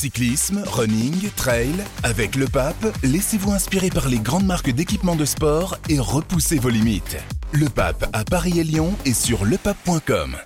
Cyclisme, running, trail, avec le pape, laissez-vous inspirer par les grandes marques d'équipements de sport et repoussez vos limites. Le pape à Paris et Lyon et sur lepape.com.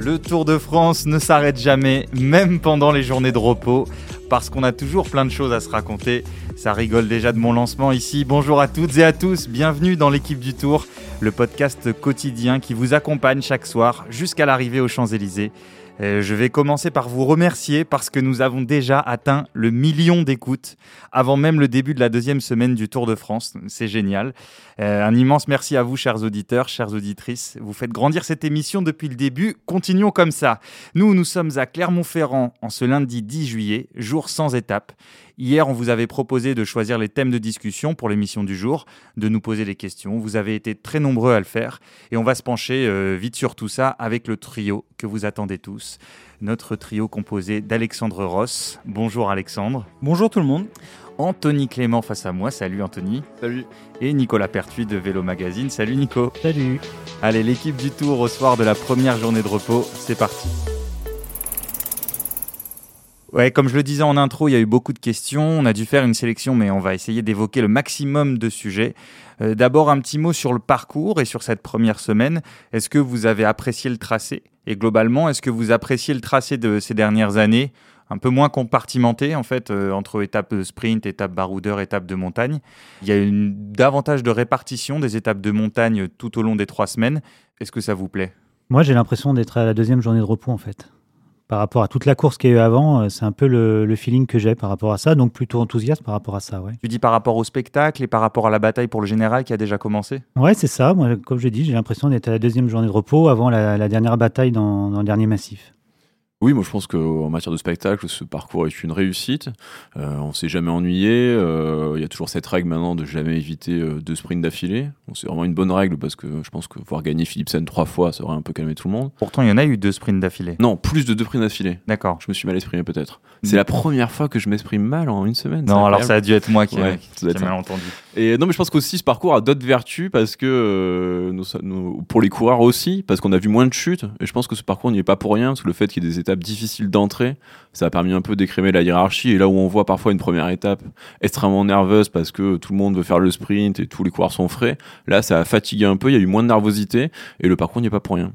Le Tour de France ne s'arrête jamais, même pendant les journées de repos, parce qu'on a toujours plein de choses à se raconter. Ça rigole déjà de mon lancement ici. Bonjour à toutes et à tous, bienvenue dans l'équipe du Tour, le podcast quotidien qui vous accompagne chaque soir jusqu'à l'arrivée aux Champs-Élysées. Euh, je vais commencer par vous remercier parce que nous avons déjà atteint le million d'écoutes avant même le début de la deuxième semaine du Tour de France. C'est génial. Euh, un immense merci à vous, chers auditeurs, chères auditrices. Vous faites grandir cette émission depuis le début. Continuons comme ça. Nous, nous sommes à Clermont-Ferrand en ce lundi 10 juillet, jour sans étape. Hier, on vous avait proposé de choisir les thèmes de discussion pour l'émission du jour, de nous poser des questions. Vous avez été très nombreux à le faire et on va se pencher euh, vite sur tout ça avec le trio que vous attendez tous. Notre trio composé d'Alexandre Ross. Bonjour Alexandre. Bonjour tout le monde. Anthony Clément face à moi. Salut Anthony. Salut. Et Nicolas Pertuis de Vélo Magazine. Salut Nico. Salut. Allez, l'équipe du Tour au soir de la première journée de repos, c'est parti. Comme je le disais en intro, il y a eu beaucoup de questions. On a dû faire une sélection, mais on va essayer d'évoquer le maximum de sujets. Euh, D'abord, un petit mot sur le parcours et sur cette première semaine. Est-ce que vous avez apprécié le tracé? Et globalement, est-ce que vous appréciez le tracé de ces dernières années? Un peu moins compartimenté en fait euh, entre étapes de sprint, étapes baroudeur, étapes de montagne. Il y a une, davantage de répartition des étapes de montagne tout au long des trois semaines. Est-ce que ça vous plaît? Moi, j'ai l'impression d'être à la deuxième journée de repos en fait par rapport à toute la course qu'il y a eu avant, euh, c'est un peu le, le feeling que j'ai par rapport à ça, donc plutôt enthousiaste par rapport à ça. Ouais. Tu dis par rapport au spectacle et par rapport à la bataille pour le général qui a déjà commencé? Ouais, c'est ça. Moi, comme je dis, j'ai l'impression d'être à la deuxième journée de repos avant la, la dernière bataille dans, dans le dernier massif. Oui, moi je pense qu'en matière de spectacle, ce parcours est une réussite. Euh, on s'est jamais ennuyé. Euh, Il y a toujours cette règle maintenant de jamais éviter euh, deux sprints d'affilée. Bon, c'est vraiment une bonne règle parce que je pense que voir gagner Philipsen trois fois, ça aurait un peu calmé tout le monde. Pourtant, il y en a eu deux sprints d'affilée. Non, plus de deux sprints d'affilée. D'accord. Je me suis mal exprimé peut-être. C'est la première fois que je m'exprime mal en une semaine. Non, alors ça a dû être moi qui, Ouais, qui mal entendu. Et non, mais je pense qu'aussi ce parcours a d'autres vertus parce que euh, nous, nous- pour les coureurs aussi, parce qu'on a vu moins de chutes. Et je pense que ce parcours n'y est pas pour rien, que le fait qu'il y ait des étapes difficiles d'entrée, ça a permis un peu d'écrémer la hiérarchie. Et là où on voit parfois une première étape extrêmement nerveuse parce que tout le monde veut faire le sprint et tous les coureurs sont frais, là ça a fatigué un peu, il y a eu moins de nervosité et le parcours n'y est pas pour rien.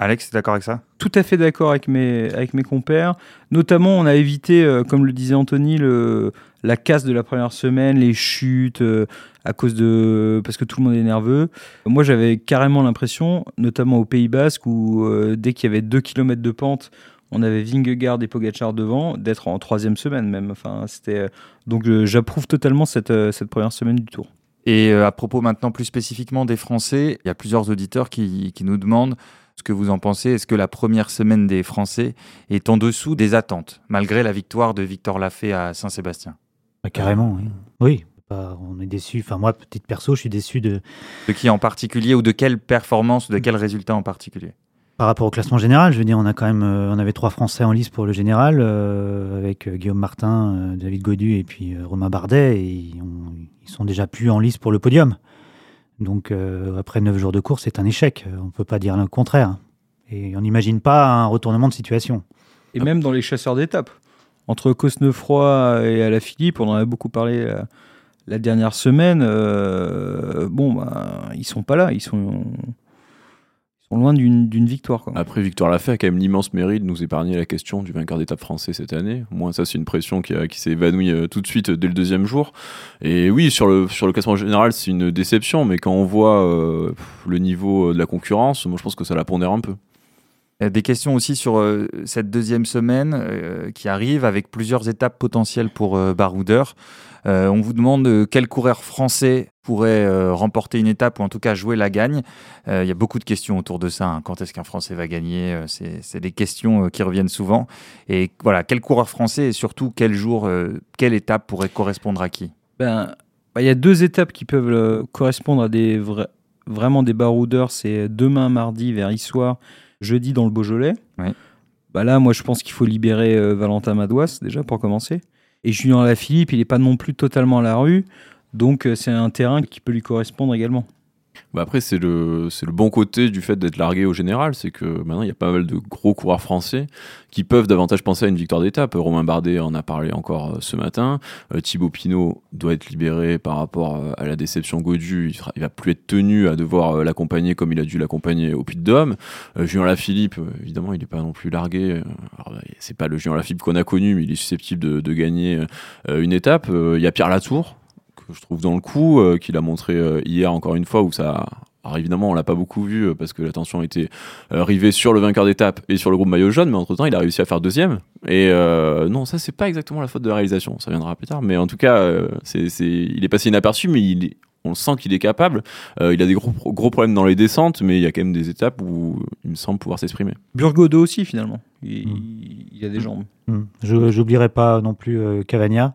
Alex, tu es d'accord avec ça? Tout à fait d'accord avec mes, avec mes compères. Notamment, on a évité, euh, comme le disait Anthony, le, la casse de la première semaine, les chutes, euh, à cause de. parce que tout le monde est nerveux. Moi, j'avais carrément l'impression, notamment au Pays Basque, où euh, dès qu'il y avait 2 km de pente, on avait Vingegaard et Pogacar devant, d'être en troisième semaine même. Enfin, c'était. euh, donc, euh, j'approuve totalement cette, euh, cette première semaine du tour. Et euh, à propos maintenant plus spécifiquement des Français, il y a plusieurs auditeurs qui, qui nous demandent ce que vous en pensez. Est-ce que la première semaine des Français est en dessous des attentes, malgré la victoire de Victor Lafay à Saint-Sébastien? Ouais, carrément, oui. Oui, on est déçu. Enfin, moi, petite perso, je suis déçu de, De qui en particulier ou de quelle performance ou de quel résultat en particulier? Par rapport au classement général. Je veux dire, on a quand même, euh, on avait trois Français en lice pour le général, euh, avec euh, Guillaume Martin, euh, David Godu et puis euh, Romain Bardet. Et on- ils sont déjà plus en lice pour le podium. Donc, euh, après neuf jours de course, c'est un échec. Euh, On ne peut pas dire le contraire. Et on n'imagine pas un retournement de situation. Et même dans les chasseurs d'étapes. Entre Cosnefroy et Alaphilippe, on en a beaucoup parlé la, la dernière semaine. euh, bon, bah, ils sont pas là. Ils sont, loin d'une victoire. Quoi. Après, Victor Lafay a quand même l'immense mérite de nous épargner la question du vainqueur d'étape français cette année. Moins, ça, c'est une pression qui, qui s'est évanouie euh, tout de suite euh, dès le deuxième jour. Et oui, sur le, sur le classement général, c'est une déception, mais quand on voit euh, le niveau de la concurrence, moi, je pense que ça la pondère un peu. Des questions aussi sur euh, cette deuxième semaine euh, qui arrive avec plusieurs étapes potentielles pour euh, Baroudeur. Euh, on vous demande quel coureur français pourrait remporter une étape ou en tout cas jouer la gagne. Il y a beaucoup de questions autour de ça. hein. Quand est-ce qu'un Français va gagner C'est des questions qui reviennent souvent. Et voilà, quel coureur français et surtout quel jour, quelle étape pourrait correspondre à qui? Ben, bah, il y a deux étapes qui peuvent correspondre à des vraiment des baroudeurs. C'est demain, mardi, vers Issoire, jeudi dans le Beaujolais. Ouais. Bah là, moi, je pense qu'il faut libérer euh, Valentin Madouas, déjà, pour commencer. Et Julien Lafilippe, il n'est pas non plus totalement à la rue. Donc, euh, c'est un terrain qui peut lui correspondre également. Bah après, c'est le, c'est le bon côté du fait d'être largué au général, c'est que maintenant il y a pas mal de gros coureurs français qui peuvent davantage penser à une victoire d'étape. Romain Bardet en a parlé encore euh, ce matin. Euh, Thibaut Pinot doit être libéré par rapport euh, à la déception Godu. Il, il va plus être tenu à devoir l'accompagner comme il a dû l'accompagner au Puy de Dôme. Julien Lafilippe, évidemment, il n'est pas non plus largué. C'est pas le Julien Lafilippe qu'on a connu, mais il est susceptible de, gagner une étape. Il y a Pierre Latour que je trouve dans le coup, euh, qu'il a montré euh, hier encore une fois où ça. Alors évidemment, on l'a pas beaucoup vu euh, parce que l'attention était euh, rivée sur le vainqueur d'étape et sur le groupe maillot jaune, mais entre temps, il a réussi à faire deuxième. Et euh, non, ça c'est pas exactement la faute de la réalisation, ça viendra plus tard. Mais en tout cas, euh, c'est, c'est- il est passé inaperçu, mais il est- on sent qu'il est capable. Euh, il a des gros, gros problèmes dans les descentes, mais il y a quand même des étapes où il me semble pouvoir s'exprimer. Burgodo aussi, finalement. Il, Mm. il a des jambes. Hmm. Je j'oublierai pas non plus euh, Cavagna.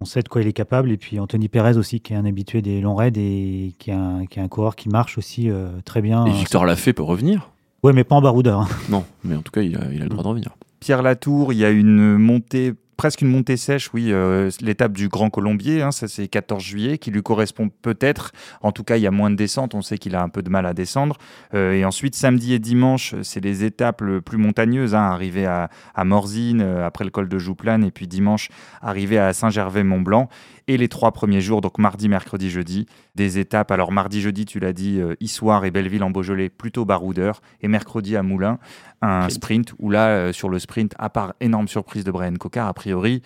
On sait de quoi il est capable. Et puis Anthony Perez aussi, qui est un habitué des longs raids et qui est un, qui est un coureur qui marche aussi euh, très bien. Et Victor Lafay peut revenir? Ouais, mais pas en baroudeur. hein. Non, mais en tout cas, il a, il a le droit de revenir. Pierre Latour, il y a une montée, presque une montée sèche, oui, euh, l'étape du Grand Colombier, hein, ça c'est 14 juillet, qui lui correspond peut-être. En tout cas, il y a moins de descente, on sait qu'il a un peu de mal à descendre. Euh, et ensuite, samedi et dimanche, c'est les étapes plus montagneuses, hein, arriver à, à Morzine, euh, après le col de Jouplane, et puis dimanche, arriver à Saint-Gervais-Mont-Blanc. Et les trois premiers jours, donc mardi, mercredi, jeudi, des étapes. Alors mardi, jeudi, tu l'as dit, euh, Issoire et Belleville en Beaujolais, plutôt baroudeur. Et mercredi à Moulins, un sprint où là, euh, sur le sprint, à part énorme surprise de Brian Cocard, a priori,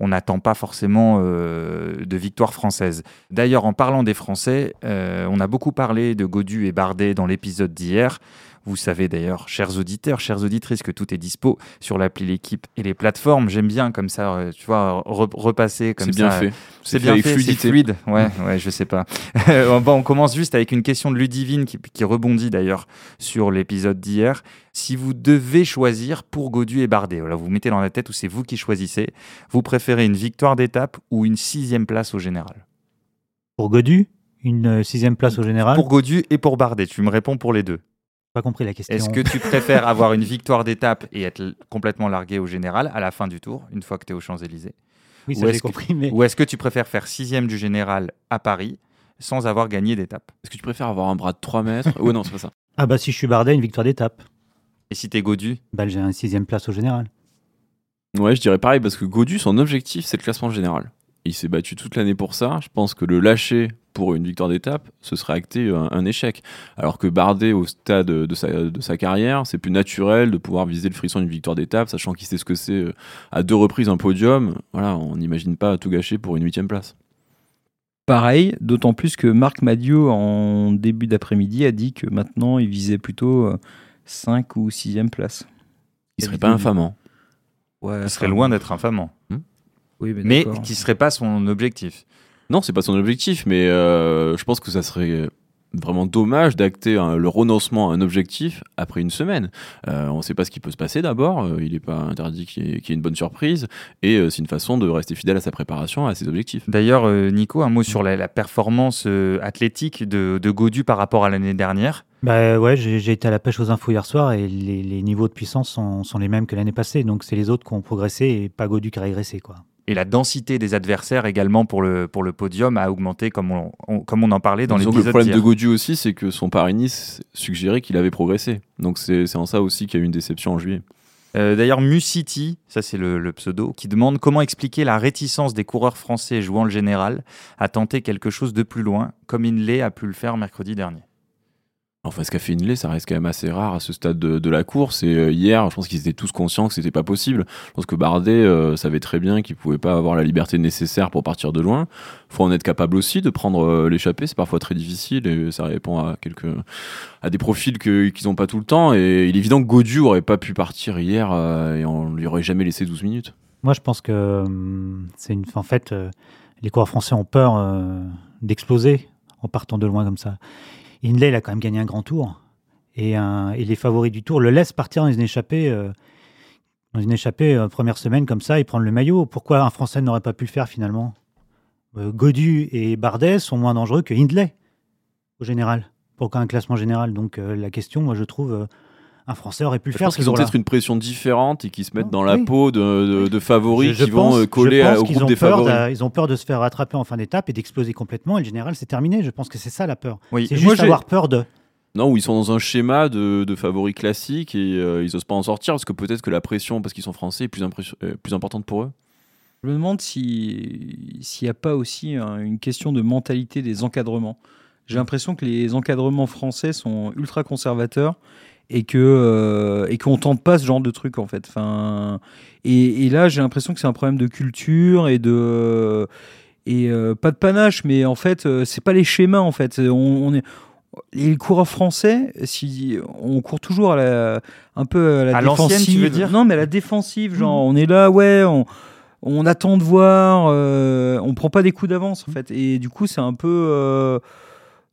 on n'attend pas forcément euh, de victoire française. D'ailleurs, en parlant des Français, euh, on a beaucoup parlé de Godu et Bardet dans l'épisode d'hier. Vous savez d'ailleurs, chers auditeurs, chères auditrices, que tout est dispo sur l'appli L'équipe et les plateformes. J'aime bien comme ça, euh, tu vois, re- repasser comme C'est bien ça. fait. C'est bien fait, c'est fluide. Ouais, ouais, je sais pas. bon, on commence juste avec une question de Ludivine qui, qui rebondit d'ailleurs sur l'épisode d'hier. Si vous devez choisir pour Godu et Bardet, voilà, vous vous mettez dans la tête où c'est vous qui choisissez, vous préférez une victoire d'étape ou une sixième place au général? Pour Godu, une euh, sixième place au général? Pour Godu et pour Bardet, tu me réponds pour les deux. Pas compris la question. Est-ce que tu préfères avoir une victoire d'étape et être complètement largué au général à la fin du tour, une fois que tu es aux Champs-Élysées Oui, ou ça j'ai est-ce que- compris, mais Ou est-ce que tu préfères faire sixième du général à Paris sans avoir gagné d'étape? Est-ce que tu préfères avoir un bras de 3 mètres? Ouais, non, c'est pas ça. ah bah si je suis Bardet, une victoire d'étape. Et si t'es Godu? Bah j'ai une sixième place au général. Ouais, je dirais pareil parce que Godu, son objectif, c'est le classement général. Il s'est battu toute l'année pour ça. Je pense que le lâcher pour une victoire d'étape, ce serait acté un, un échec. Alors que Bardet, au stade de sa, de sa carrière, c'est plus naturel de pouvoir viser le frisson d'une victoire d'étape, sachant qu'il sait ce que c'est euh, à deux reprises un podium. Voilà, on n'imagine pas tout gâcher pour une huitième place. Pareil, d'autant plus que Marc Madio, en début d'après-midi, a dit que maintenant, il visait plutôt 5 ou 6e place. Il serait pas infamant. Ouais, Ce serait loin d'être infamant. Oui, mais, Mais qui serait pas son objectif. Non, c'est pas son objectif, mais euh, je pense que ça serait vraiment dommage d'acter un- le renoncement à un objectif après une semaine. Euh, on ne sait pas ce qui peut se passer d'abord, euh, il n'est pas interdit qu'il y, ait- qu'il y ait une bonne surprise, et euh, c'est une façon de rester fidèle à sa préparation, à ses objectifs. D'ailleurs, euh, Nico, un mot sur la, la performance euh, athlétique de, de Godu par rapport à l'année dernière. Bah ouais, j'ai j'ai été à la pêche aux infos hier soir et les, les niveaux de puissance sont, sont les mêmes que l'année passée. Donc c'est les autres qui ont progressé et pas Godu qui a régressé quoi. Et la densité des adversaires également pour le, pour le podium a augmenté comme on, on- comme on en parlait dans l'épisode le problème de. Godu aussi, c'est que son Paris-Nice suggérait qu'il avait progressé. Donc c'est c'est en ça aussi qu'il y a eu une déception en juillet. Euh, D'ailleurs, Musiti, ça c'est le, le pseudo, qui demande comment expliquer la réticence des coureurs français jouant le général à tenter quelque chose de plus loin, comme Inley a pu le faire mercredi dernier. Enfin, ce qu'a fait Inley, ça reste quand même assez rare à ce stade de, la course. Et euh, hier, je pense qu'ils étaient tous conscients que c'était pas possible. Je pense que Bardet euh, savait très bien qu'il pouvait pas avoir la liberté nécessaire pour partir de loin. Faut en être capable aussi de prendre euh, l'échappée. C'est parfois très difficile et ça répond à quelques à des profils qu'ils n'ont pas tout le temps. Et il est évident que Godu aurait pas pu partir hier et on lui aurait jamais laissé 12 minutes. Moi je pense que hum, c'est une. En fait, les coureurs français ont peur d'exploser en partant de loin comme ça. Hindley, il a quand même gagné un grand tour et, un- et les favoris du tour le laissent partir dans une échappée. euh, une échappée euh, première semaine comme ça et prendre le maillot. Pourquoi un Français n'aurait pas pu le faire finalement? Euh, Godu et Bardet sont moins dangereux que Hindley au général, pour un classement général. Donc euh, la question, moi je trouve euh, un Français aurait pu le Je faire. pense ce qu'ils ont peut-être une pression différente et qu'ils se mettent dans la peau de, de- de favoris Je- je qui vont pense- euh, coller je à- pense au groupe ont des peur favoris. Ils ont peur de se faire rattraper en fin d'étape et d'exploser complètement. Et le général, c'est terminé. Je pense que c'est ça la peur. Oui. C'est Moi, juste j'ai- avoir peur de. Non, où ils sont dans un schéma de, de favoris classiques et euh, ils osent pas en sortir parce que peut-être que la pression, parce qu'ils sont français, est plus, impression- euh, plus importante pour eux. Je me demande si- s'il n'y a pas aussi hein, une question de mentalité des encadrements. J'ai l'impression que les encadrements français sont ultra conservateurs et que euh, et qu'on tente pas ce genre de truc en fait. Enfin, et, et là, j'ai l'impression que c'est un problème de culture et de et euh, pas de panache, mais en fait, euh, c'est pas les schémas en fait. On, on est les coureurs français, si on court toujours à la, un peu à la À défensive. tu veux dire Non, mais à la défensive, genre on est là, ouais, on, on attend de voir, euh, on prend pas des coups d'avance en fait, et du coup c'est un peu, euh,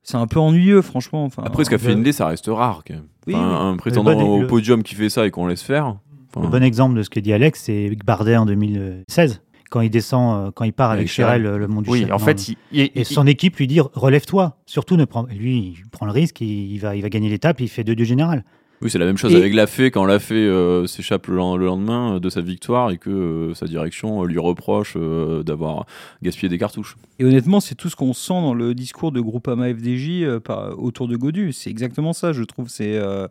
c'est un peu ennuyeux franchement. Enfin, Après, ce qu'a fait Hindley, ça reste rare quand même. Oui, Enfin, Un prétendant bon- au le- podium qui fait ça et qu'on laisse faire. enfin, Le bon exemple de ce que dit Alex, c'est Bardet en 2016, quand il descend, euh, quand il part avec, Avec Chérel, le, mont du Oui, en fait, il- il- Et son équipe lui dit relève-toi, surtout ne prends. Lui, il prend le risque, il, il va, il va gagner l'étape, il fait 2 du général. Oui, c'est la même chose Et- avec Lafay quand Lafay euh, s'échappe le, le lendemain de sa victoire et que euh, sa direction euh, lui reproche euh, d'avoir gaspillé des cartouches. Et honnêtement, c'est tout ce qu'on sent dans le discours de Groupama FDJ euh, par, autour de Godu. C'est exactement ça, je trouve. C'est euh,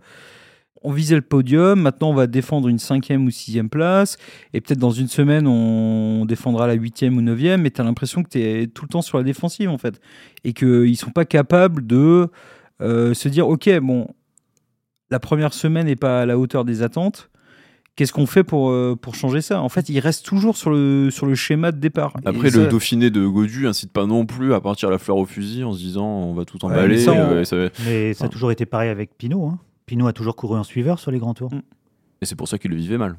on visait le podium, maintenant on va défendre une cinquième ou sixième place, et peut-être dans une semaine on défendra la huitième ou neuvième, mais tu as l'impression que tu es tout le temps sur la défensive en fait, et qu'ils sont pas capables de euh, se dire, ok, bon, la première semaine n'est pas à la hauteur des attentes. Qu'est-ce qu'on fait pour, euh, pour changer ça? En fait, ils restent toujours sur le, sur le schéma de départ. Et Après, ça- le Dauphiné de Godu incite pas non plus à partir la fleur au fusil en se disant on va tout emballer. mais ça, on- euh, et, ça va- Mais ça a toujours été pareil avec Pinot. Hein. Pinot a toujours couru en suiveur sur les grands tours. Mm. et c'est pour ça qu'il le vivait mal.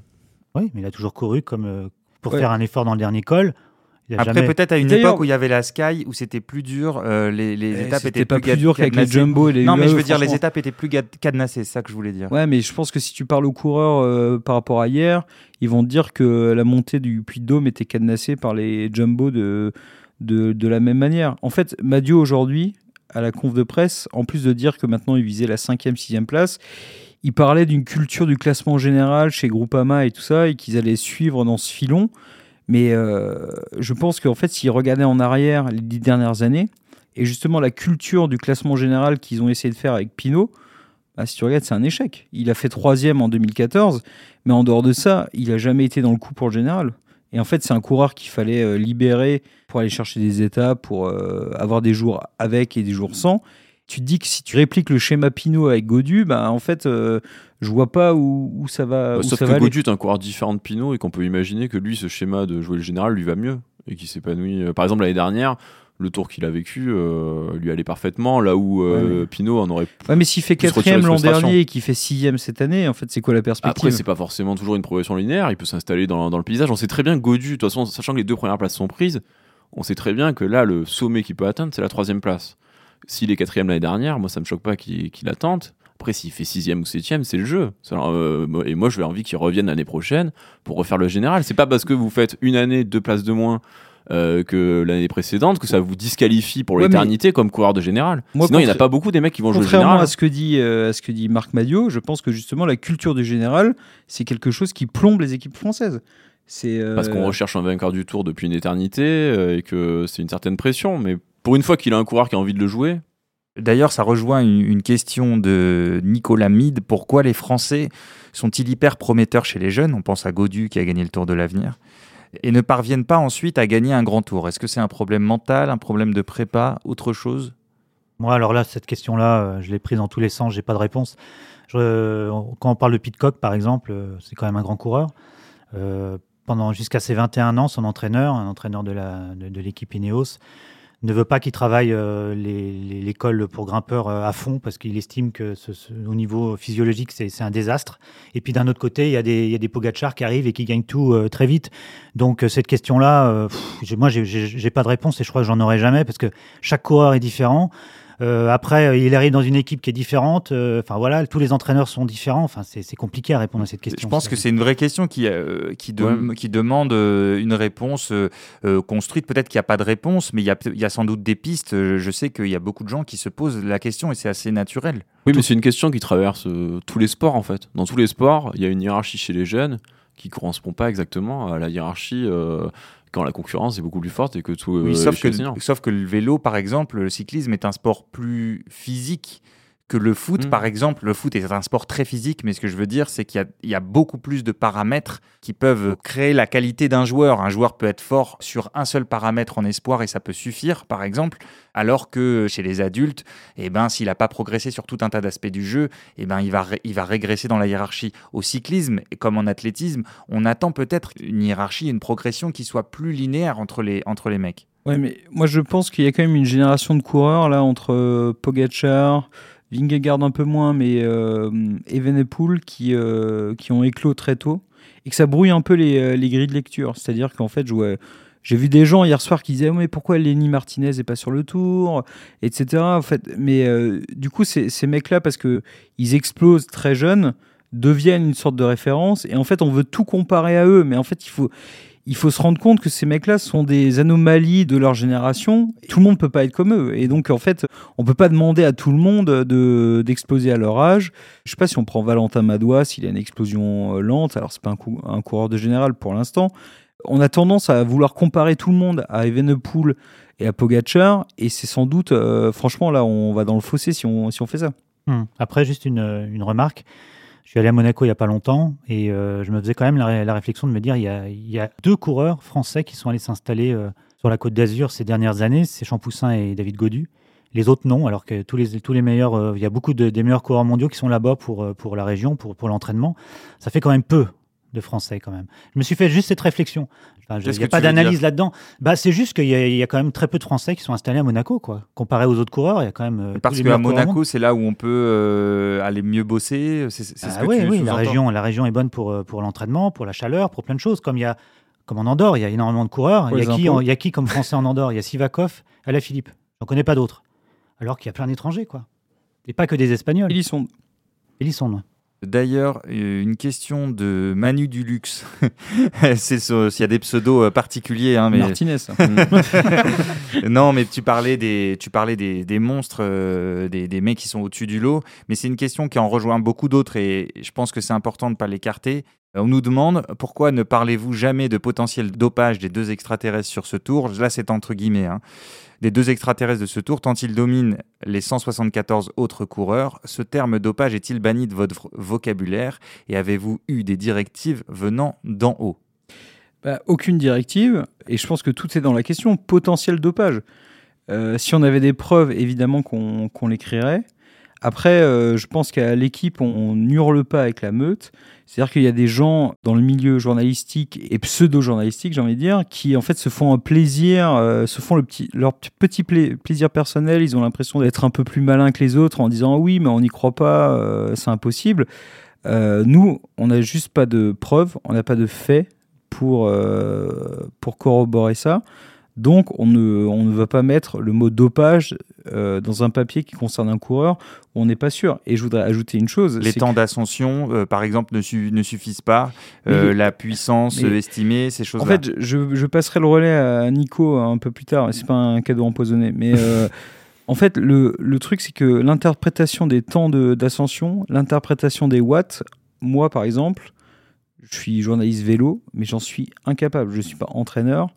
Oui, mais il a toujours couru comme euh, pour Ouais. faire un effort dans le dernier col. Après, jamais- peut-être à une époque où il y avait la Sky, où c'était plus dur, euh, les, les Eh, étapes c'était étaient pas plus, plus dur qu'avec les cadenassées. jumbo et les Non, mais je veux dire, les étapes étaient plus cadenassées, c'est ça que je voulais dire. Ouais, mais je pense que si tu parles aux coureurs euh, par rapport à hier, ils vont te dire que la montée du Puy de Dôme était cadenassée par les jumbo de, de, de la même manière. En fait, Madio aujourd'hui, à la conf de presse, en plus de dire que maintenant il visait la cinquième, sixième place, il parlait d'une culture du classement général chez Groupama et tout ça, et qu'ils allaient suivre dans ce filon. Mais euh, je pense qu'en fait, s'ils regardaient en arrière les dix dernières années, et justement la culture du classement général qu'ils ont essayé de faire avec Pinot, bah, si tu regardes, c'est un échec. Il a fait troisième en 2014, mais en dehors de ça, il a jamais été dans le coup pour le général. Et en fait, c'est un coureur qu'il fallait euh, libérer pour aller chercher des étapes, pour euh, avoir des jours avec et des jours sans. Tu te dis que si tu répliques le schéma Pinot avec Godu, bah, en fait, je vois pas où, où ça va. où Sauf ça que va. Godu est un coureur différent de Pinot et qu'on peut imaginer que lui, ce schéma de jouer le général lui va mieux et qu'il s'épanouit. Euh, Par exemple, l'année dernière, le tour qu'il a vécu euh, lui allait parfaitement, là où euh, Ouais, Pinot en aurait. Ouais, mais s'il fait quatrième l'an dernier et qu'il fait sixième cette année, en fait, c'est quoi la perspective Après, c'est pas forcément toujours une progression linéaire. Il peut s'installer dans, dans le paysage. On sait très bien que Godu, de toute façon, sachant que les deux premières places sont prises, on sait très bien que là, le sommet qu'il peut atteindre, c'est la troisième place. S'il est quatrième l'année dernière, moi, ça me choque pas qu'il qu'il la tente. Après, s'il fait sixième ou septième, c'est le jeu. Euh, et moi, je vais envie qu'il revienne l'année prochaine pour refaire le général. C'est pas parce que vous faites une année, deux places de moins euh, que l'année précédente que ça vous disqualifie pour Ouais, l'éternité comme coureur de général. Moi, Sinon, il n'y en a pas beaucoup des mecs qui vont jouer le Contrairement général. à ce que dit euh, à ce que dit Marc Madio, je pense que justement la culture du général, c'est quelque chose qui plombe les équipes françaises. C'est euh, Parce qu'on recherche un vainqueur du tour depuis une éternité et que c'est une certaine pression. Mais pour une fois qu'il a un coureur qui a envie de le jouer, D'ailleurs, ça rejoint une, question de Nicolas Mide. Pourquoi les Français sont-ils hyper prometteurs chez les jeunes? On pense à Godu qui a gagné le Tour de l'Avenir. Et ne parviennent pas ensuite à gagner un grand tour. Est-ce que c'est un problème mental, un problème de prépa, autre chose? Moi, alors là, cette question-là, euh, je l'ai prise dans tous les sens, j'ai pas de réponse. Euh, quand on parle de Pitcock, par exemple, euh, c'est quand même un grand coureur. Pendant jusqu'à ses 21 ans, son entraîneur, un entraîneur de de, de l'équipe Ineos, ne veut pas qu'il travaille euh, l'école pour grimpeurs euh, à fond parce qu'il estime que ce- ce- au niveau physiologique, c'est un désastre. Et puis d'un autre côté, il y a des, il qui arrivent et qui gagnent tout euh, très vite. Donc cette question-là, moi, j'ai pas de réponse et je crois que j'en aurai jamais parce que chaque coureur est différent. Euh, après, il arrive dans une équipe qui est différente. euh, Enfin voilà, tous les entraîneurs sont différents. Enfin, c'est compliqué à répondre à cette question. Je pense que c'est une vraie question qui, euh, qui, de- qui demande euh, une réponse euh, euh, construite. Peut-être qu'il n'y a pas de réponse, mais il y a, il y a sans doute des pistes. Euh, Je sais qu'il y a beaucoup de gens qui se posent la question et c'est assez naturel. Oui, mais c'est une question qui traverse euh, tous les sports en fait. Dans tous les sports, il y a une hiérarchie chez les jeunes qui ne correspond pas exactement à la hiérarchie euh, quand la concurrence est beaucoup plus forte et que tout. Oui, euh, sauf, que, sauf que le vélo, par exemple, le cyclisme est un sport plus physique que le foot, Mm. par exemple. Le foot est un sport très physique, mais ce que je veux dire, c'est qu'il y a, il y a beaucoup plus de paramètres qui peuvent créer la qualité d'un joueur. Un joueur peut être fort sur un seul paramètre en espoir et ça peut suffire, par exemple, alors que chez les adultes, eh ben, s'il n'a pas progressé sur tout un tas d'aspects du jeu, eh ben, il, va il va régresser dans la hiérarchie. Au cyclisme, et comme en athlétisme, on attend peut-être une hiérarchie, une progression qui soit plus linéaire entre les, entre les mecs. Ouais, mais moi je pense qu'il y a quand même une génération de coureurs là entre euh, Pogacar, Vingegaard un peu moins, mais euh, Evenepoel qui, euh, qui ont éclos très tôt et que ça brouille un peu les, euh, les grilles de lecture. C'est-à-dire qu'en fait, je j'ai vu des gens hier soir qui disaient mais pourquoi Lenny Martinez est pas sur le tour, etc. Mais du coup, ces, ces mecs-là, parce que ils explosent très jeunes, deviennent une sorte de référence et en fait, on veut tout comparer à eux, mais en fait, il faut il faut se rendre compte que ces mecs-là sont des anomalies de leur génération. Tout le monde peut pas être comme eux. Et donc, en fait, on peut pas demander à tout le monde de, d'exploser à leur âge. Je sais pas si on prend Valentin Madois, s'il a une explosion euh, lente. Alors, c'est pas un, cou- un coureur de général pour l'instant. On a tendance à vouloir comparer tout le monde à Evenepoel et à Pogacar. Et c'est sans doute, euh, franchement, là, on va dans le fossé si on, si on fait ça. Hmm. Après, juste une, une remarque. Je suis allé à Monaco il n'y a pas longtemps et euh, je me faisais quand même la, ré- la réflexion de me dire il y a, deux coureurs français qui sont allés s'installer euh, sur la côte d'Azur ces dernières années, c'est Champoussin et David Godu. Les autres non, alors que tous les, meilleurs, euh, il y a beaucoup de, des meilleurs coureurs mondiaux qui sont là-bas pour, pour la région, pour, pour l'entraînement. Ça fait quand même peu de Français quand même. Je me suis fait juste cette réflexion. Enfin, je- Qu'est-ce il n'y a pas d'analyse là-dedans. Bah, c'est juste qu'il y, a- y quand même très peu de Français qui sont installés à Monaco, quoi. Comparé aux autres coureurs, il y a quand même. euh, Parce qu'à. Monaco, c'est là où on peut euh, aller mieux bosser. C'est c'est ce Ah que oui, tu oui, la région, la région est bonne pour, euh, pour l'entraînement, pour la chaleur, pour plein de choses. Comme, il y a, comme en Andorre, il y a énormément de coureurs. Il y, a qui, en- il y a qui comme Français en Andorre? Il y a Sivakov, Alaphilippe. J'en connais pas d'autres. Alors qu'il y a plein d'étrangers, quoi. Et pas que des Espagnols. Ils y sont. Élissonde. D'ailleurs, euh, une question de Manu du Luxe. c'est ce- s'il y a des pseudos euh, particuliers, hein, mais Martinez. non, mais tu parlais des, tu parlais des, des monstres, euh, des, des mecs qui sont au-dessus du lot. Mais c'est une question qui en rejoint beaucoup d'autres et je pense que c'est important de ne pas l'écarter. On nous demande pourquoi ne parlez-vous jamais de potentiel dopage des deux extraterrestres sur ce tour? Là, c'est entre guillemets. hein. Des deux extraterrestres de ce tour, tant ils dominent les 174 autres coureurs, ce terme dopage est-il banni de votre vocabulaire? Et avez-vous eu des directives venant d'en haut? Bah, aucune directive, et je pense que tout est dans la question potentiel dopage. Euh, si on avait des preuves, évidemment qu'on l'écrirait. Après, euh, je pense qu'à l'équipe, on n'hurle pas avec la meute. C'est-à-dire qu'il y a des gens dans le milieu journalistique et pseudo-journalistique, j'ai envie de dire, qui en fait se font un plaisir, euh, se font leur petit- petit pla- plaisir personnel. Ils ont l'impression d'être un peu plus malins que les autres en disant oui, mais on n'y croit pas, euh, c'est impossible. Nous, on n'a juste pas de preuves, on n'a pas de faits pour, pour corroborer ça. Donc, on ne, on ne va pas mettre le mot dopage euh, dans un papier qui concerne un coureur où on n'est pas sûr. Et je voudrais ajouter une chose. Les temps d'ascension, euh, par exemple, ne, su- ne suffisent pas. Euh, la puissance mais- estimée, ces En choses-là. fait, je, je passerai le relais à Nico un peu plus tard. C'est pas un cadeau empoisonné, mais en fait, le, le truc, c'est que l'interprétation des temps de- d'ascension, l'interprétation des watts, moi, par exemple, je suis journaliste vélo, mais j'en suis incapable. Je suis pas entraîneur.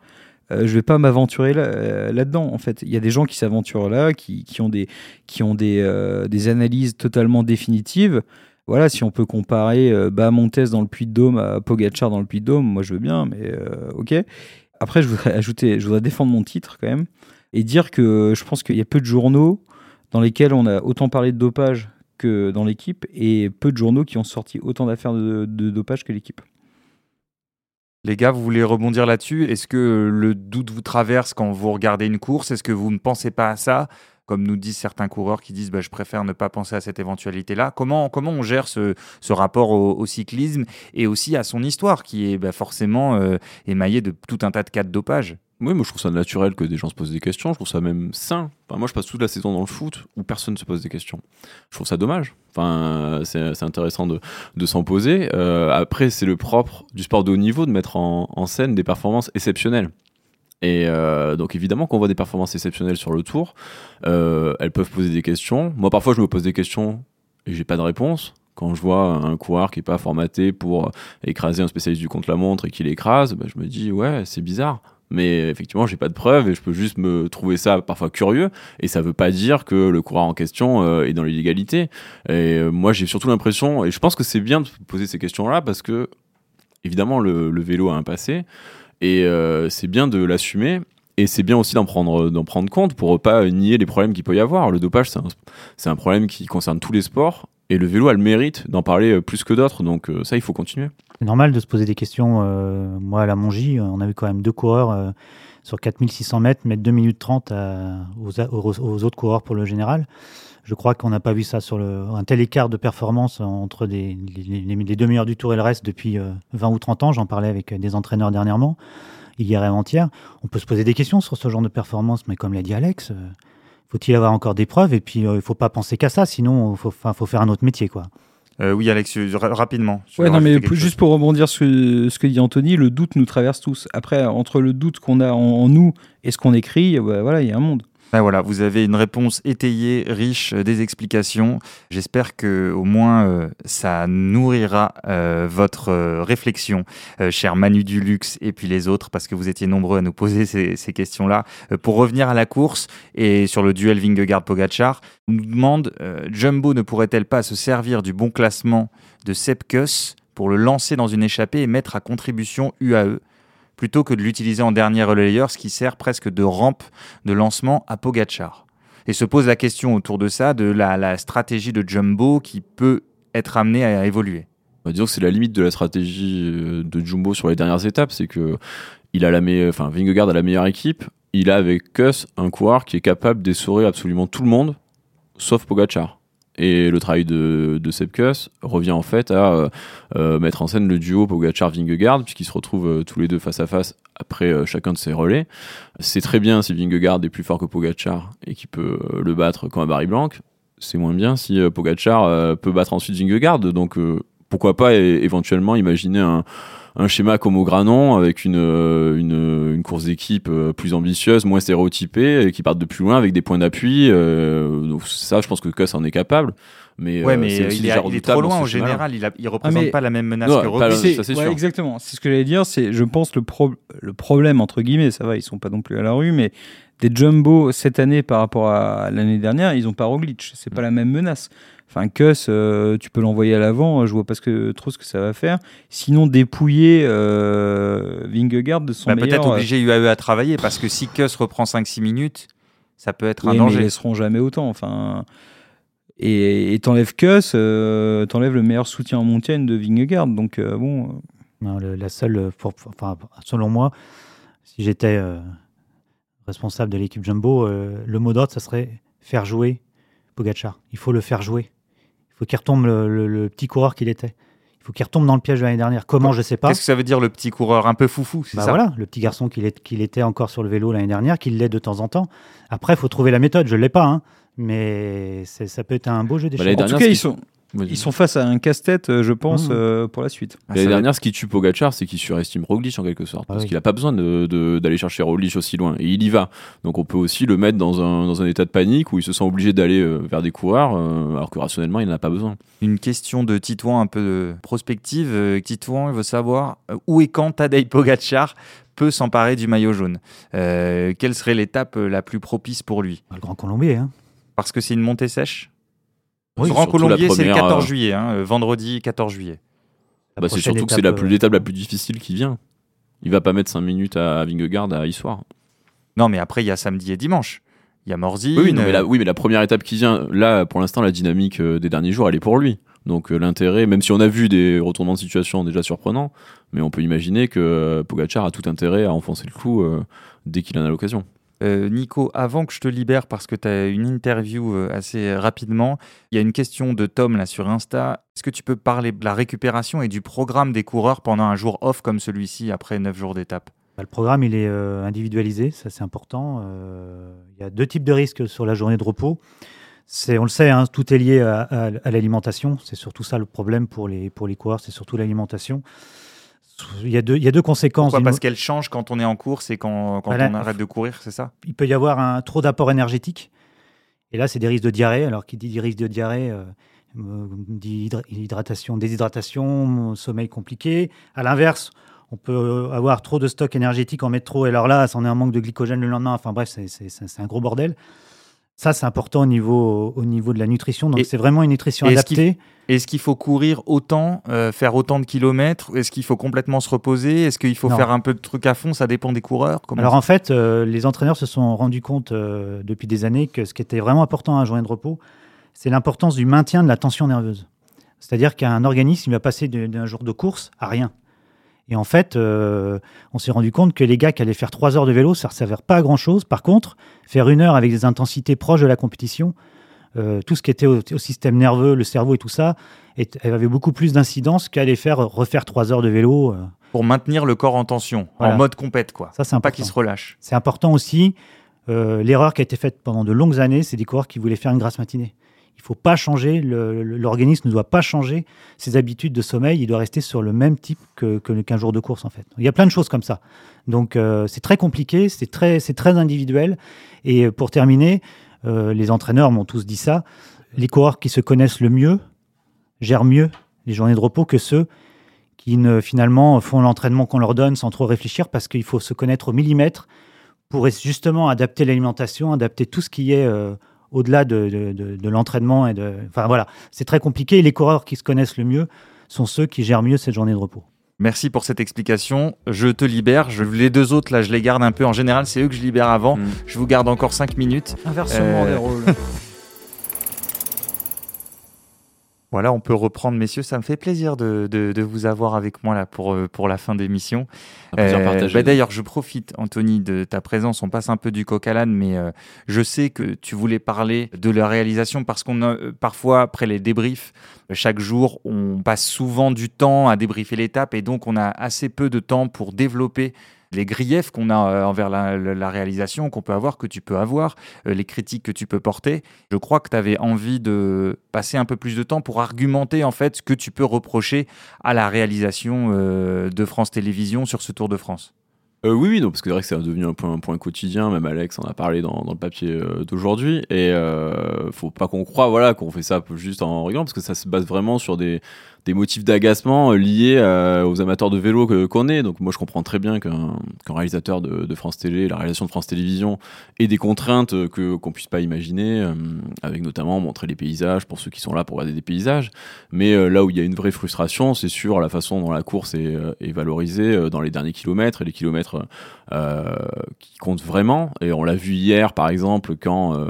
Euh, je vais pas m'aventurer euh, là-dedans. En fait, il y a des gens qui s'aventurent là, qui, ont des qui ont euh, des analyses totalement définitives. Voilà, si on peut comparer euh, Bahamontes dans le Puy-de-Dôme à Pogacar dans le Puy-de-Dôme, moi je veux bien, mais euh, ok. Après, je voudrais ajouter, je voudrais défendre mon titre quand même et dire que je pense qu'il y a peu de journaux dans lesquels on a autant parlé de dopage que dans l'équipe et peu de journaux qui ont sorti autant d'affaires de, de dopage que l'équipe. Les gars, vous voulez rebondir là-dessus? Est-ce que le doute vous traverse quand vous regardez une course? Est-ce que vous ne pensez pas à ça? Comme nous disent certains coureurs qui disent bah, je préfère ne pas penser à cette éventualité-là. Comment, comment on gère ce, ce rapport au, cyclisme et aussi à son histoire qui est bah, forcément euh, émaillée de tout un tas de cas de dopage? Oui, moi je trouve ça naturel que des gens se posent des questions. Je trouve ça même sain. Enfin, moi, je passe toute la saison dans le foot où personne ne se pose des questions. Je trouve ça dommage. Enfin, c'est intéressant de, s'en poser. Euh, après, c'est le propre du sport de haut niveau de mettre en, scène des performances exceptionnelles. Et euh, donc évidemment qu'on voit des performances exceptionnelles sur le tour, euh, elles peuvent poser des questions. Moi parfois je me pose des questions et j'ai pas de réponse. Quand je vois un coureur qui est pas formaté pour écraser un spécialiste du contre-la-montre et qu'il écrase, bah, je me dis ouais c'est bizarre. Mais effectivement, j'ai pas de preuves et je peux juste me trouver ça parfois curieux. Et ça veut pas dire que le coureur en question euh, est dans l'illégalité. Et euh, moi, j'ai surtout l'impression, et je pense que c'est bien de poser ces questions-là parce que, évidemment, le, vélo a un passé et euh, c'est bien de l'assumer. Et c'est bien aussi d'en prendre, prendre compte pour pas nier les problèmes qu'il peut y avoir. Le dopage, c'est un problème qui concerne tous les sports. Et le vélo a le mérite d'en parler euh, plus que d'autres. Donc euh, ça, il faut continuer. C'est normal de se poser des questions. euh, moi, à la Mongie, on a vu quand même deux coureurs euh, sur 4600 mètres mettre 2 minutes 30 à- aux, autres coureurs pour le général. Je crois qu'on n'a pas vu ça sur un tel écart de performance entre les, les- les deux meilleurs du tour et le reste depuis euh, 20 ou 30 ans. J'en parlais avec des entraîneurs dernièrement, hier et avant-hier. On peut se poser des questions sur ce genre de performance, mais comme l'a dit Alex, faut-il avoir encore des preuves Et puis, euh, il faut pas penser qu'à ça, sinon il faut, faire un autre métier. quoi. Euh, oui, Alex, euh, ra- rapidement. Ouais, non, mais juste chose pour rebondir sur ce que dit Anthony, le doute nous traverse tous. Après, entre le doute qu'on a en, en nous et ce qu'on écrit, bah, voilà, il y a un monde. Ben voilà, vous avez une réponse étayée, riche, euh, des explications. J'espère que au moins euh, ça nourrira euh, votre réflexion, cher Manu Duluxe et puis les autres, parce que vous étiez nombreux à nous poser ces, questions-là. Pour revenir à la course et sur le duel Vingegaard-Pogacar, on nous demande Jumbo ne pourrait-elle pas se servir du bon classement de Sepkus pour le lancer dans une échappée et mettre à contribution UAE plutôt que de l'utiliser en dernier relayeur, ce qui sert presque de rampe de lancement à Pogachar. Et se pose la question autour de ça, de la, stratégie de Jumbo qui peut être amenée à évoluer. Va dire que c'est la limite de la stratégie euh, de Jumbo sur les dernières étapes, c'est que il a la enfin Vingegaard a la meilleure équipe. Il a avec Kuss un coureur qui est capable d'essorer absolument tout le monde, sauf Pogachar. Et le travail de, de Sepp Kuss revient en fait à euh, euh, mettre en scène le duo Pogachar-Vingegaard, puisqu'ils se retrouvent euh, tous les deux face à face après chacun de ses relais. C'est très bien si Vingegaard est plus fort que Pogachar et qu'il peut le battre comme à Barry Blanc. C'est moins bien si Pogachar euh, peut battre ensuite Vingegaard. Donc pourquoi pas éventuellement imaginer un, un schéma comme au Granon avec une, euh, une, une course d'équipe euh, plus ambitieuse, moins stéréotypée, et qui parte de plus loin avec des points d'appui. euh, donc ça, je pense que Kuss en est capable. Mais, ouais, euh, mais il, est, il est redoutable trop loin en général. Il, a, il représente mais- pas la même menace Non, que ça, ouais, sûr. exactement. C'est ce que j'allais dire. C'est, je pense, le, pro- le problème entre guillemets. Ça va, ils sont pas non plus à la rue, mais des jumbo cette année par rapport à l'année dernière, ils ont pas Roglic. C'est pas la même menace. Enfin, Kuss, euh, tu peux l'envoyer à l'avant. Je vois pas ce que, trop ce que ça va faire. Sinon, dépouiller euh, Vingegaard de son Bah, meilleur. Peut-être euh, obliger UAE à travailler parce que si Kuss reprend 5-6 minutes, ça peut être oui, un mais ils danger. laisseront jamais autant. Enfin, et t'enlèves Kuss, euh, t'enlèves le meilleur soutien en montagne de Vingegaard. Donc euh, bon. euh, Non, le- la seule, euh, pour- pour- enfin, selon moi, si j'étais euh, responsable de l'équipe Jumbo, euh, le mot d'ordre, ça serait faire jouer Pogacar. Il faut le faire jouer. Il faut qu'il retombe le, le- le petit coureur qu'il était. Il faut qu'il retombe dans le piège de l'année dernière. Comment, je sais pas. Qu'est-ce que ça veut dire le petit coureur un peu foufou c'est Bah ça voilà, le petit garçon qu'il était encore sur le vélo l'année dernière, qu'il l'est de temps en temps. Après, il faut trouver la méthode. Je ne l'ai pas, hein, mais c'est- ça peut être un beau jeu Bah, d'échecs. l'année En tout dernière, cas, ils sont. Ils sont face à un casse-tête, euh, je pense, Mmh. euh, pour la suite. Ah, L'année dernière, ce qui tue Pogacar, c'est qu'il surestime Roglic en quelque sorte. Ah parce oui. qu'il n'a pas besoin d'aller chercher Roglic aussi loin. Et il y va. Donc on peut aussi le mettre dans un, dans un état de panique où il se sent obligé d'aller euh, vers des coureurs, euh, alors que rationnellement, il n'en a pas besoin. Une question de Titouan un peu de prospective. Euh, Titouan, il veut savoir où et quand Tadej Pogacar peut s'emparer du maillot jaune? Euh, quelle serait l'étape la plus propice pour lui? Le Grand Colombier, hein. Parce que c'est une montée sèche? Oui, Grand la Colombier, c'est le première, 14 euh, juillet, hein, euh, vendredi 14 juillet. La Bah, c'est surtout que c'est la euh, l'étape la plus difficile qui vient. Il va pas mettre 5 minutes à Vingegaard à Issoire. Non, mais après, il y a samedi et dimanche. Il y a Morzine. Oui, non, mais la, oui, mais la première étape qui vient, là, pour l'instant, la dynamique des derniers jours, elle est pour lui. Donc euh, l'intérêt, même si on a vu des retournements de situation déjà surprenants, mais on peut imaginer que Pogacar a tout intérêt à enfoncer le clou euh, dès qu'il en a l'occasion. Euh, Nico, avant que je te libère, parce que tu as une interview euh, assez rapidement, il y a une question de Tom là sur Insta. Est-ce que tu peux parler de la récupération et du programme des coureurs pendant un jour off comme celui-ci après 9 jours d'étape? Bah, le programme, il est euh, individualisé, ça c'est important. Il y a deux types de risques sur la journée de repos. C'est, on le sait, hein, tout est lié à, à- à l'alimentation. C'est surtout ça le problème pour les, pour les coureurs, c'est surtout l'alimentation. Il y, a deux, il y a deux conséquences. Pourquoi Parce qu'elle change quand on est en course et quand, quand Voilà. on arrête de courir, c'est ça? Il peut y avoir un trop d'apport énergétique. Et là, c'est des risques de diarrhée. Alors, qui dit risque de diarrhée, euh, dit hydra- hydratation, déshydratation, sommeil compliqué. À l'inverse, on peut avoir trop de stock énergétique, en mettre trop. Et alors là, on est un manque de glycogène le lendemain. Enfin bref, c'est un gros bordel. Ça, c'est important au niveau, au niveau de la nutrition. Donc, c'est vraiment une nutrition adaptée. Est-ce qu'il faut courir autant, euh, faire autant de kilomètres? Est-ce qu'il faut complètement se reposer? Est-ce qu'il faut Non. faire un peu de trucs à fond? Ça dépend des coureurs Alors en fait, euh, les entraîneurs se sont rendus compte euh, depuis des années que ce qui était vraiment important à la journée de repos, c'est l'importance du maintien de la tension nerveuse. C'est-à-dire qu'un organisme, il va passer d'un jour de course à rien. Et en fait, euh, on s'est rendu compte que les gars qui allaient faire trois heures de vélo, ça ne servait pas à grand-chose. Par contre, faire une heure avec des intensités proches de la compétition, euh, tout ce qui était au, au système nerveux, le cerveau et tout ça, et- elle avait beaucoup plus d'incidence qu'aller faire refaire trois heures de vélo. euh. Pour maintenir le corps en tension, Voilà. en mode compète, quoi. Ça, c'est Pas qu'il se relâche. C'est important aussi. L'erreur qui a été faite pendant de longues années, c'est des coureurs qui voulaient faire une grasse matinée. Il faut pas changer, l'organisme ne doit pas changer ses habitudes de sommeil, il doit rester sur le même type que que- qu'un jour de course en fait. Il y a plein de choses comme ça. Donc euh, c'est très compliqué, c'est très, très individuel. Et euh, pour terminer, euh, les entraîneurs m'ont tous dit ça, les coureurs qui se connaissent le mieux gèrent mieux les journées de repos que ceux qui finalement font l'entraînement qu'on leur donne sans trop réfléchir parce qu'il faut se connaître au millimètre pour justement adapter l'alimentation, adapter tout ce qui est au-delà de, de- de- de l'entraînement. et de, Enfin voilà, c'est très compliqué. Les coureurs qui se connaissent le mieux sont ceux qui gèrent mieux cette journée de repos. Merci pour cette explication. Je te libère. Je, les deux autres, là, je les garde un peu. En général, c'est eux que je libère avant. Mm. Je vous garde encore 5 minutes. Inversement Euh, des rôles. Voilà, on peut reprendre, messieurs. Ça me fait plaisir de, de- de vous avoir avec moi là pour, euh, pour la fin d'émission. Euh, bah, D'ailleurs, je profite, Anthony, de ta présence. On passe un peu du coq à l'âne, mais euh, je sais que tu voulais parler de la réalisation parce qu'on a euh, parfois, après les débriefs, chaque jour, on passe souvent du temps à débriefer l'étape et donc on a assez peu de temps pour développer les griefs qu'on a euh, envers la, réalisation, qu'on peut avoir, que tu peux avoir, euh, les critiques que tu peux porter. Je crois que tu avais envie de passer un peu plus de temps pour argumenter en fait ce que tu peux reprocher à la réalisation euh, de France Télévisions sur ce Tour de France. Euh, oui, oui, parce que c'est vrai que c'est devenu un point, quotidien. Même Alex en a parlé dans, le papier euh, d'aujourd'hui. Et euh, faut pas qu'on croie voilà, qu'on fait ça juste en rigolant, parce que ça se base vraiment sur des, motifs d'agacement euh, liés aux amateurs de vélo qu'on est. Donc moi, je comprends très bien qu'un réalisateur de, France Télé, la réalisation de France Télévisions, ait des contraintes que qu'on puisse pas imaginer, avec notamment montrer les paysages pour ceux qui sont là pour regarder des paysages. Mais là où il y a une vraie frustration, c'est sur la façon dont la course est, est valorisée dans les derniers kilomètres et les kilomètres euh, qui comptent vraiment. Et on l'a vu hier, par exemple, quand euh,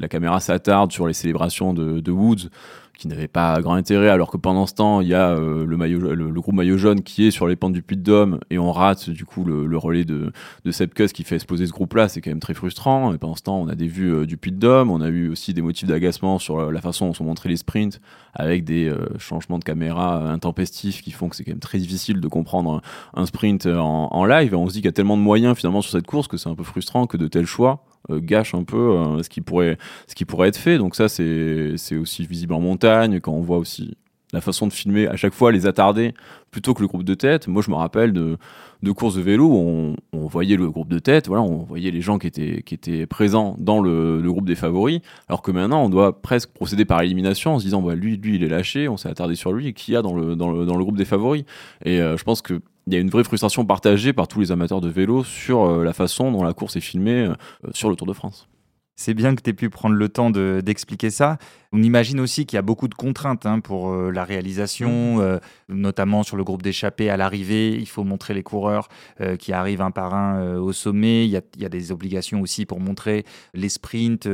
la caméra s'attarde sur les célébrations de Woods qui n'avait pas grand intérêt, alors que pendant ce temps, il y a euh, le, maillot, le, le groupe maillot jaune qui est sur les pentes du Puy de Dôme et on rate du coup le, le relais de, de Sepp Kuss qui fait exploser ce groupe-là. C'est quand même très frustrant. Et pendant ce temps, on a des vues euh, du Puy de Dôme, on a eu aussi des motifs d'agacement sur la, la façon dont sont montrés les sprints avec des euh, changements de caméra intempestifs qui font que c'est quand même très difficile de comprendre un, un sprint en, en live. Et on se dit qu'il y a tellement de moyens finalement sur cette course que c'est un peu frustrant que de tels choix euh, gâchent un peu euh, ce qui pourrait ce qui pourrait être fait. Donc ça, c'est c'est aussi visible en montagne quand on voit aussi la façon de filmer à chaque fois les attardés plutôt que le groupe de tête. Moi, je me rappelle de, de courses de vélo où on, voyait le groupe de tête, voilà, on voyait les gens qui étaient, qui étaient présents dans le, le groupe des favoris, alors que maintenant, on doit presque procéder par élimination en se disant, bah, lui, lui, il est lâché, on s'est attardé sur lui, et qui a dans le, dans le, dans le groupe des favoris? Et euh, je pense que il y a une vraie frustration partagée par tous les amateurs de vélo sur euh, la façon dont la course est filmée euh, sur le Tour de France. C'est bien que tu aies pu prendre le temps de- d'expliquer ça. On imagine aussi qu'il y a beaucoup de contraintes hein, pour euh, la réalisation, euh, notamment sur le groupe d'échappés à l'arrivée. Il faut montrer les coureurs euh, qui arrivent un par un au sommet. Il y, a, il y a des obligations aussi pour montrer les sprints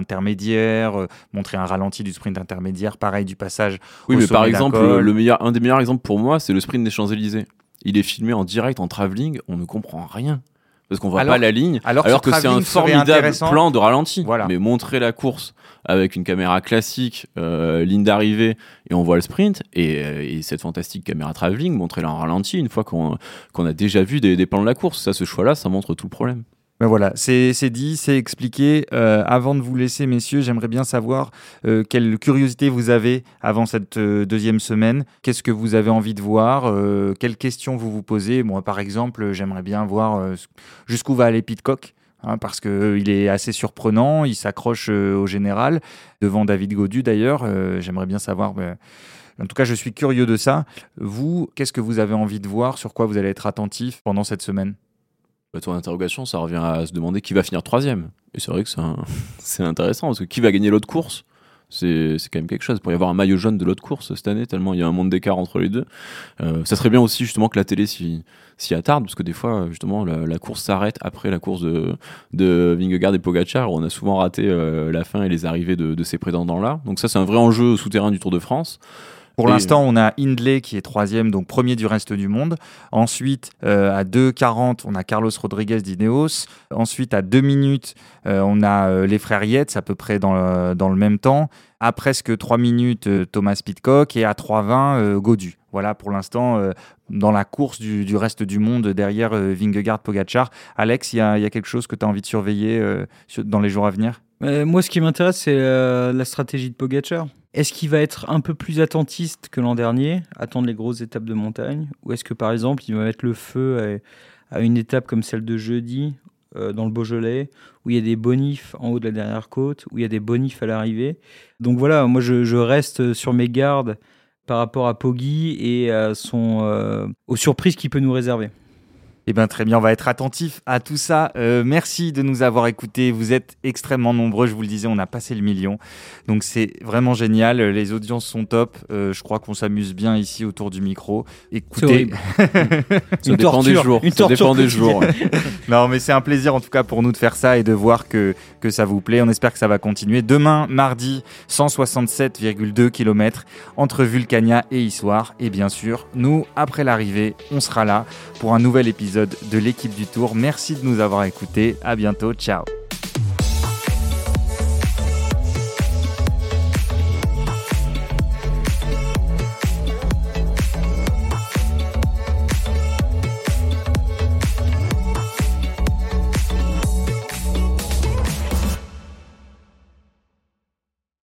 intermédiaires, montrer un ralenti du sprint intermédiaire, pareil du passage. Oui, au mais par sommet exemple, col. le meilleur, un des meilleurs exemples pour moi, c'est le sprint des Champs-Élysées. Il est filmé en direct, en travelling, on ne comprend rien. parce qu'on voit Alors- pas la ligne. alors, que c'est un formidable plan de ralenti. Voilà. Mais montrer la course avec une caméra classique, euh, ligne d'arrivée, et on voit le sprint, et, euh, et cette fantastique caméra travelling, montrer la en ralenti une fois qu'on a déjà vu des, des plans de la course. Ça, ce choix-là, ça montre tout le problème. Ben voilà, c'est dit, c'est expliqué. Euh, avant de vous laisser, messieurs, j'aimerais bien savoir euh, quelle curiosité vous avez avant cette euh, deuxième semaine. Qu'est-ce que vous avez envie de voir Quelles questions vous vous posez? Moi, par exemple, j'aimerais bien voir jusqu'où va aller Pitcock. hein, parce qu'il est assez surprenant, il s'accroche au général, devant David Godu d'ailleurs. J'aimerais bien savoir. ben, en tout cas, je suis curieux de ça. Vous, qu'est-ce que vous avez envie de voir? Sur quoi vous allez être attentif pendant cette semaine? Bah, ton interrogation, ça revient à se demander qui va finir troisième. Et c'est vrai que c'est intéressant, parce que qui va gagner l'autre course? C'est quand même quelque chose. Pourrait y avoir un maillot jaune de l'autre course cette année, tellement il y a un monde d'écart entre les deux. Euh, ça serait bien aussi justement que la télé s'y attarde, parce que des fois, justement, la, la course s'arrête après la course de, de Vingegaard et Pogacar. où On a souvent raté euh, la fin et les arrivées de, de ces prétendants-là. Donc ça, c'est un vrai enjeu souterrain du Tour de France. Pour Et- l'instant, on a Hindley qui est troisième, donc premier du reste du monde. Ensuite, euh, à 2,40, on a Carlos Rodriguez d'Ineos. Ensuite, à 2 minutes, euh, on a euh, les frères Yates, à peu près dans le, dans le même temps. À presque 3 minutes, euh, Thomas Pitcock. Et à 3,20, euh, Godu. Voilà pour l'instant euh, dans la course du, du reste du monde derrière euh, Vingegaard, Pogacar. Alex, il y y a quelque chose que tu as envie de surveiller euh, sur- dans les jours à venir? Euh, moi, ce qui m'intéresse, c'est euh, la stratégie de Pogacar. Est-ce qu'il va être un peu plus attentiste que l'an dernier, attendre les grosses étapes de montagne? Ou est-ce que, par exemple, il va mettre le feu à, une étape comme celle de jeudi, euh, dans le Beaujolais, où il y a des bonifs en haut de la dernière côte, où il y a des bonifs à l'arrivée? Donc voilà, moi, je, reste sur mes gardes par rapport à Poggi et son, euh, aux surprises qu'il peut nous réserver. Eh bien, très bien, on va être attentif à tout ça. Euh, merci de nous avoir écoutés. Vous êtes extrêmement nombreux, je vous le disais, on a passé le million. Donc, c'est vraiment génial. Les audiences sont top. Euh, je crois qu'on s'amuse bien ici autour du micro. Écoutez. Ça Une dépend des jours. une Ça dépend des jours. non, mais c'est un plaisir en tout cas pour nous de faire ça et de voir que, que ça vous plaît. On espère que ça va continuer. Demain, mardi, 167,2 km entre Vulcania et Issoire. Et bien sûr, nous, après l'arrivée, on sera là pour un nouvel de l'équipe du Tour. Merci de nous avoir écoutés. À bientôt. Ciao.